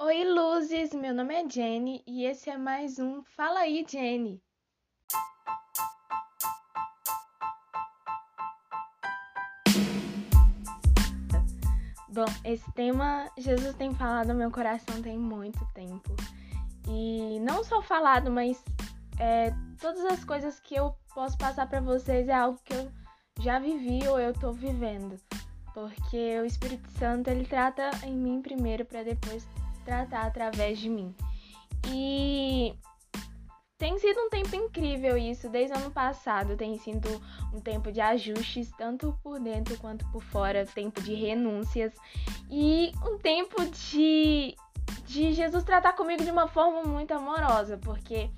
Oi, luzes! Meu nome é Jenny e esse é mais um Fala aí, Jenny! Bom, esse tema Jesus tem falado no meu coração tem muito tempo. E não só falado, mas é, todas as coisas que eu posso passar para vocês é algo que eu já vivi ou eu tô vivendo. Porque o Espírito Santo ele trata em mim primeiro para depois tratar através de mim. E tem sido um tempo incrível isso, desde o ano passado. Tem sido um tempo de ajustes, tanto por dentro quanto por fora, tempo de renúncias e um tempo de, de Jesus tratar comigo de uma forma muito amorosa, porque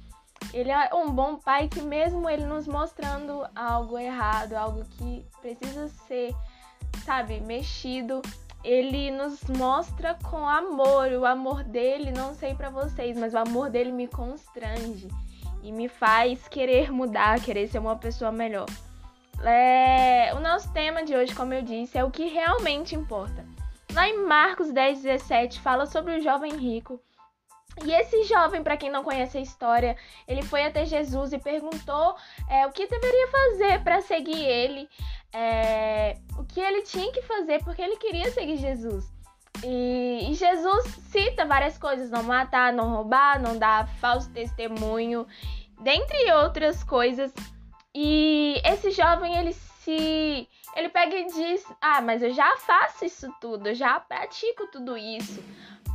ele é um bom pai que, mesmo ele nos mostrando algo errado, algo que precisa ser, sabe, mexido, ele nos mostra com amor. O amor dele, não sei para vocês, mas o amor dele me constrange e me faz querer mudar, querer ser uma pessoa melhor. É... O nosso tema de hoje, como eu disse, é o que realmente importa. Lá em Marcos 10, 17, fala sobre o jovem rico. E esse jovem, para quem não conhece a história, ele foi até Jesus e perguntou é, o que deveria fazer para seguir ele é, que ele tinha que fazer porque ele queria seguir Jesus. E, Jesus cita várias coisas: não matar, não roubar, não dar falso testemunho, dentre outras coisas. E esse jovem ele se ele pega e diz: "Ah, mas eu já faço isso tudo, eu já pratico tudo isso".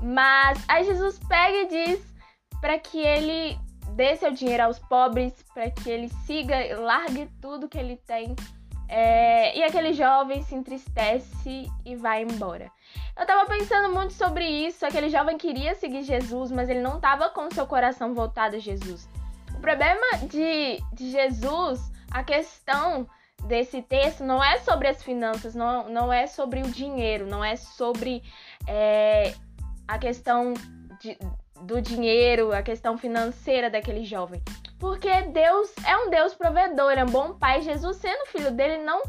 Mas aí Jesus pega e diz para que ele dê seu dinheiro aos pobres, para que ele siga, largue tudo que ele tem é, e aquele jovem se entristece e vai embora. Eu tava pensando muito sobre isso. Aquele jovem queria seguir Jesus, mas ele não tava com seu coração voltado a Jesus. O problema de, de Jesus, a questão desse texto não é sobre as finanças, não, não é sobre o dinheiro, não é sobre é, a questão de, do dinheiro, a questão financeira daquele jovem. Porque Deus é um Deus provedor, é um bom pai. Jesus, sendo filho dele, não,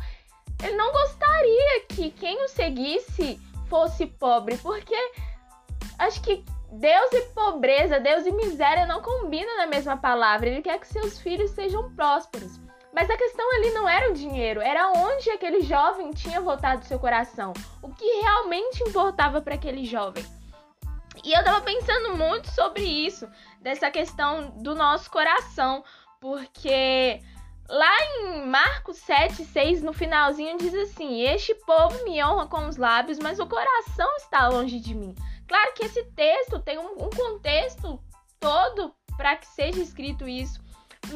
ele não gostaria que quem o seguisse fosse pobre, porque acho que Deus e pobreza, Deus e miséria não combinam na mesma palavra. Ele quer que seus filhos sejam prósperos. Mas a questão ali não era o dinheiro, era onde aquele jovem tinha voltado seu coração. O que realmente importava para aquele jovem. E eu tava pensando muito sobre isso, dessa questão do nosso coração, porque lá em Marcos 7, 6, no finalzinho, diz assim: Este povo me honra com os lábios, mas o coração está longe de mim. Claro que esse texto tem um, um contexto todo para que seja escrito isso,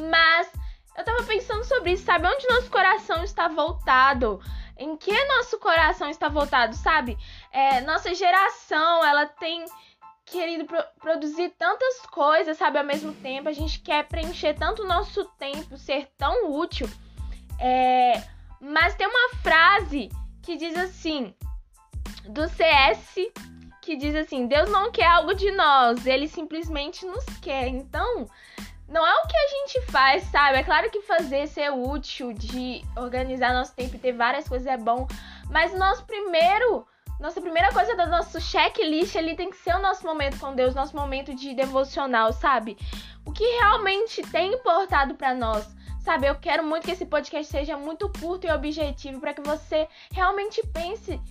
mas eu tava pensando sobre isso, sabe? Onde nosso coração está voltado? Em que nosso coração está voltado, sabe? É, nossa geração, ela tem querido pro produzir tantas coisas, sabe, ao mesmo tempo. A gente quer preencher tanto o nosso tempo, ser tão útil. É... Mas tem uma frase que diz assim, do CS, que diz assim: Deus não quer algo de nós, ele simplesmente nos quer. Então, não é o que a gente faz, sabe? É claro que fazer, ser útil, de organizar nosso tempo e ter várias coisas é bom, mas nosso primeiro nossa primeira coisa do nosso checklist ali tem que ser o nosso momento com Deus, nosso momento de devocional, sabe? O que realmente tem importado para nós. Sabe, eu quero muito que esse podcast seja muito curto e objetivo para que você realmente pense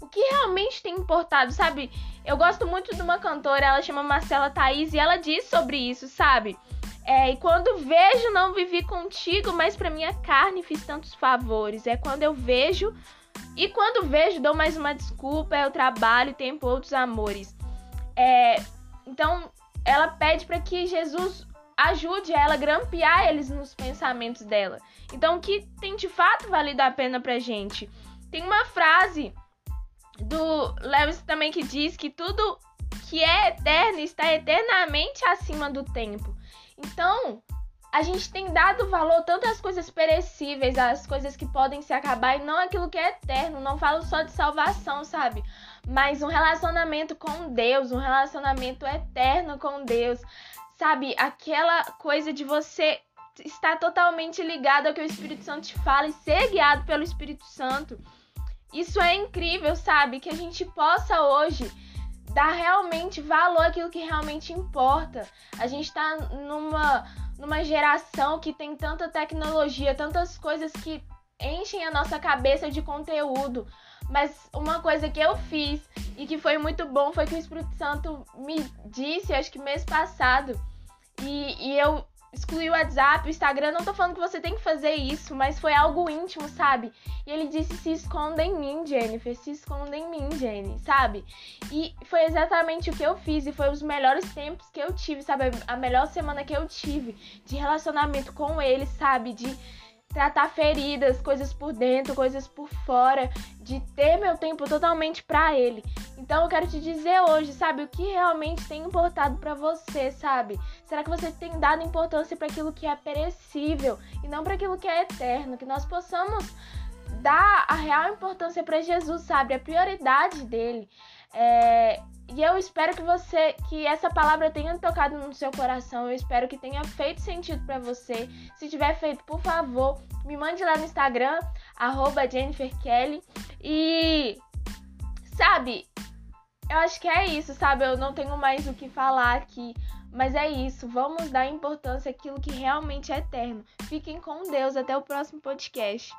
o que realmente tem importado, sabe? Eu gosto muito de uma cantora, ela chama Marcela Thaís e ela diz sobre isso, sabe? É, e quando vejo, não vivi contigo, mas para minha carne fiz tantos favores. É quando eu vejo, e quando vejo, dou mais uma desculpa, é o trabalho, tempo, outros amores. É, então, ela pede para que Jesus ajude ela a grampear eles nos pensamentos dela. Então, o que tem de fato valido a pena pra gente? Tem uma frase do Lewis também que diz que tudo que é eterno está eternamente acima do tempo. Então, a gente tem dado valor tanto às coisas perecíveis, às coisas que podem se acabar e não aquilo que é eterno. Não falo só de salvação, sabe? Mas um relacionamento com Deus, um relacionamento eterno com Deus, sabe? Aquela coisa de você estar totalmente ligado ao que o Espírito Santo te fala e ser guiado pelo Espírito Santo. Isso é incrível, sabe? Que a gente possa hoje dar realmente valor àquilo que realmente importa. A gente tá numa, numa geração que tem tanta tecnologia, tantas coisas que enchem a nossa cabeça de conteúdo. Mas uma coisa que eu fiz e que foi muito bom foi que o Espírito Santo me disse, acho que mês passado, e, e eu excluí o WhatsApp, o Instagram. Não tô falando que você tem que fazer isso, mas foi algo íntimo, sabe? E ele disse: se esconda em mim, Jennifer, se esconda em mim, Jenny, sabe? E foi exatamente o que eu fiz e foi os melhores tempos que eu tive, sabe? A melhor semana que eu tive de relacionamento com ele, sabe? De tratar feridas, coisas por dentro, coisas por fora, de ter meu tempo totalmente para ele. Então eu quero te dizer hoje, sabe, o que realmente tem importado para você, sabe? Será que você tem dado importância para aquilo que é perecível e não para aquilo que é eterno? Que nós possamos dar a real importância para Jesus, sabe? A prioridade dele. É, e eu espero que você, que essa palavra tenha tocado no seu coração. Eu espero que tenha feito sentido para você. Se tiver feito, por favor, me mande lá no Instagram, @jenniferkelly. E sabe, eu acho que é isso, sabe? Eu não tenho mais o que falar aqui. Mas é isso, vamos dar importância àquilo que realmente é eterno. Fiquem com Deus, até o próximo podcast.